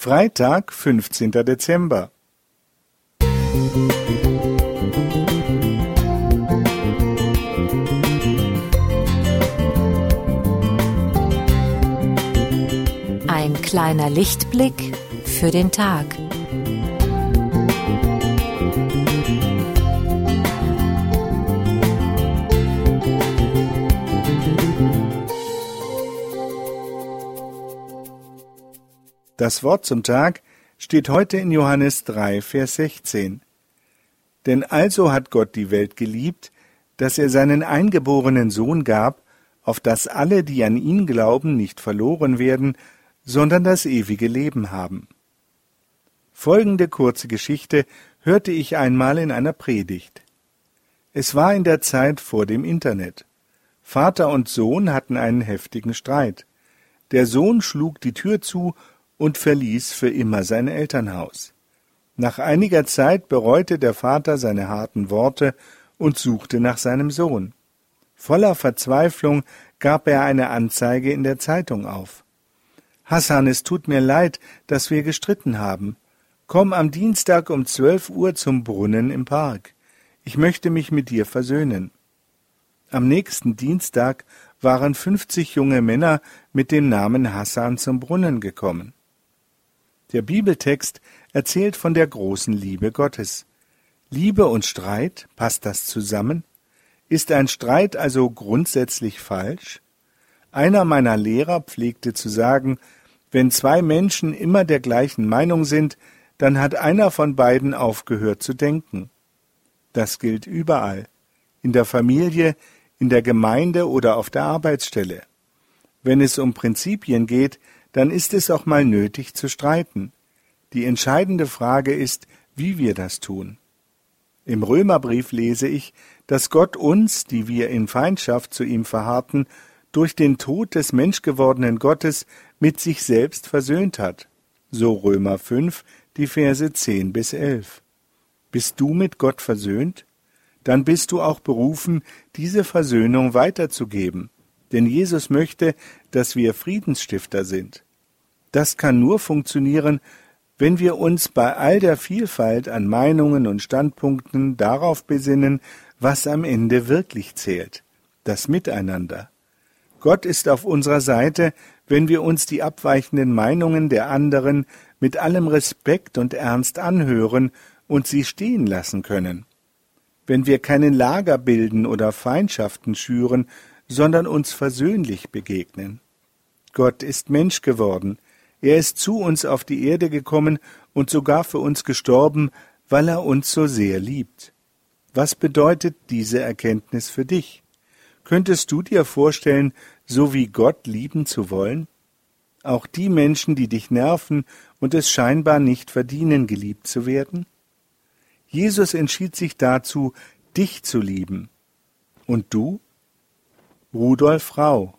Freitag, 15. Dezember. Ein kleiner Lichtblick für den Tag. Das Wort zum Tag steht heute in Johannes 3, Vers 16. Denn also hat Gott die Welt geliebt, dass er seinen eingeborenen Sohn gab, auf dass alle, die an ihn glauben, nicht verloren werden, sondern das ewige Leben haben. Folgende kurze Geschichte hörte ich einmal in einer Predigt. Es war in der Zeit vor dem Internet. Vater und Sohn hatten einen heftigen Streit. Der Sohn schlug die Tür zu und verließ für immer sein Elternhaus. Nach einiger Zeit bereute der Vater seine harten Worte und suchte nach seinem Sohn. Voller Verzweiflung gab er eine Anzeige in der Zeitung auf. Hassan, es tut mir leid, dass wir gestritten haben. Komm am Dienstag um zwölf Uhr zum Brunnen im Park. Ich möchte mich mit dir versöhnen. Am nächsten Dienstag waren fünfzig junge Männer mit dem Namen Hassan zum Brunnen gekommen. Der Bibeltext erzählt von der großen Liebe Gottes. Liebe und Streit, passt das zusammen? Ist ein Streit also grundsätzlich falsch? Einer meiner Lehrer pflegte zu sagen, wenn zwei Menschen immer der gleichen Meinung sind, dann hat einer von beiden aufgehört zu denken. Das gilt überall, in der Familie, in der Gemeinde oder auf der Arbeitsstelle. Wenn es um Prinzipien geht, dann ist es auch mal nötig zu streiten. Die entscheidende Frage ist, wie wir das tun. Im Römerbrief lese ich, dass Gott uns, die wir in Feindschaft zu ihm verharrten, durch den Tod des menschgewordenen Gottes mit sich selbst versöhnt hat. So Römer 5, die Verse 10 bis 11. Bist du mit Gott versöhnt? Dann bist du auch berufen, diese Versöhnung weiterzugeben. Denn Jesus möchte, dass wir Friedensstifter sind. Das kann nur funktionieren, wenn wir uns bei all der Vielfalt an Meinungen und Standpunkten darauf besinnen, was am Ende wirklich zählt, das Miteinander. Gott ist auf unserer Seite, wenn wir uns die abweichenden Meinungen der anderen mit allem Respekt und Ernst anhören und sie stehen lassen können. Wenn wir keinen Lager bilden oder Feindschaften schüren, sondern uns versöhnlich begegnen. Gott ist Mensch geworden, er ist zu uns auf die Erde gekommen und sogar für uns gestorben, weil er uns so sehr liebt. Was bedeutet diese Erkenntnis für dich? Könntest du dir vorstellen, so wie Gott lieben zu wollen? Auch die Menschen, die dich nerven und es scheinbar nicht verdienen, geliebt zu werden? Jesus entschied sich dazu, dich zu lieben. Und du? Rudolf Rau